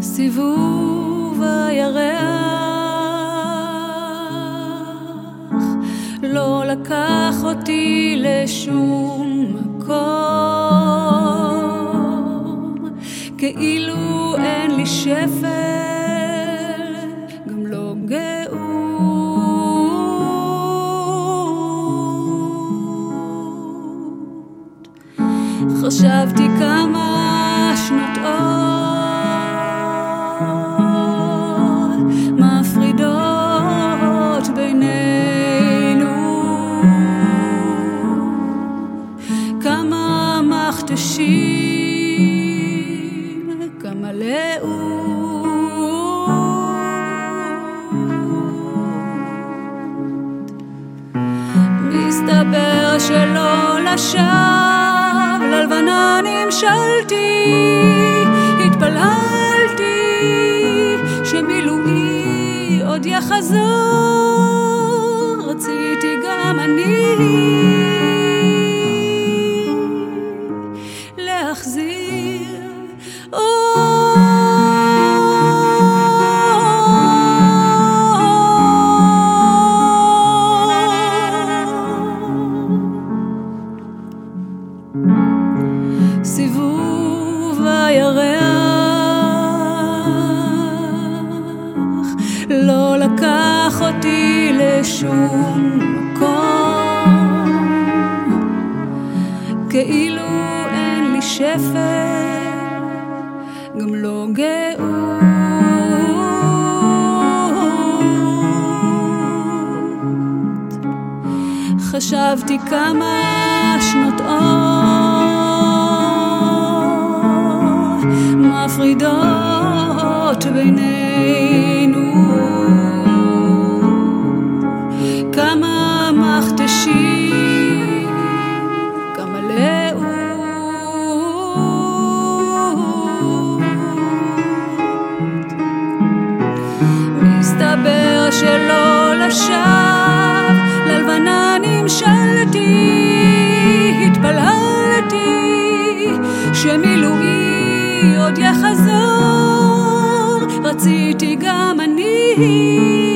סיבוב הירח לא לקח אותי לשום מקום, כאילו אין לי שפל, גם לא גאות. חשבתי כמה שנות אור כמה מכתשים, כמה לאות. מסתבר שלא לשווא, ללבנה נמשלתי, התפללתי שמילואי עוד יחזור, רציתי גם אני הירח לא לקח אותי לשום מקום כאילו אין לי שפל, גם לא גאות. חשבתי כמה שנות מפרידות בינינו כמה מכתשים, כמה לאות. מסתבר שלא לשווא, ללבנה נמשלתי, התפללתי שמילואי עוד יחזור, רציתי גם אני